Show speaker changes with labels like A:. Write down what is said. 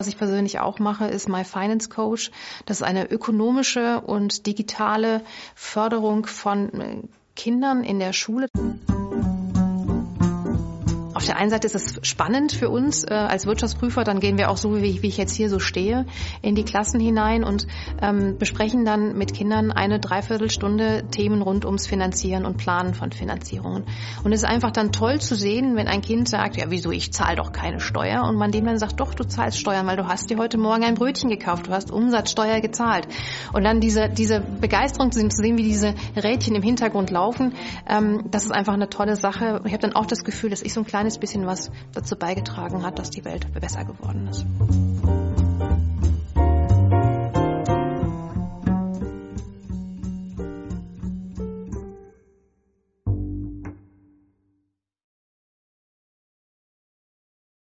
A: Was ich persönlich auch mache, ist My Finance Coach. Das ist eine ökonomische und digitale Förderung von äh, Kindern in der Schule. Auf der einen Seite ist es spannend für uns äh, als Wirtschaftsprüfer, dann gehen wir auch so, wie, wie ich jetzt hier so stehe, in die Klassen hinein und ähm, besprechen dann mit Kindern eine Dreiviertelstunde Themen rund ums Finanzieren und Planen von Finanzierungen. Und es ist einfach dann toll zu sehen, wenn ein Kind sagt, ja wieso, ich zahle doch keine Steuer und man dem dann sagt, doch, du zahlst Steuern, weil du hast dir heute Morgen ein Brötchen gekauft, du hast Umsatzsteuer gezahlt. Und dann diese, diese Begeisterung zu sehen, wie diese Rädchen im Hintergrund laufen, ähm, das ist einfach eine tolle Sache. Ich habe dann auch das Gefühl, dass ich so ein kleines kleines bisschen was dazu beigetragen hat, dass die Welt besser geworden ist.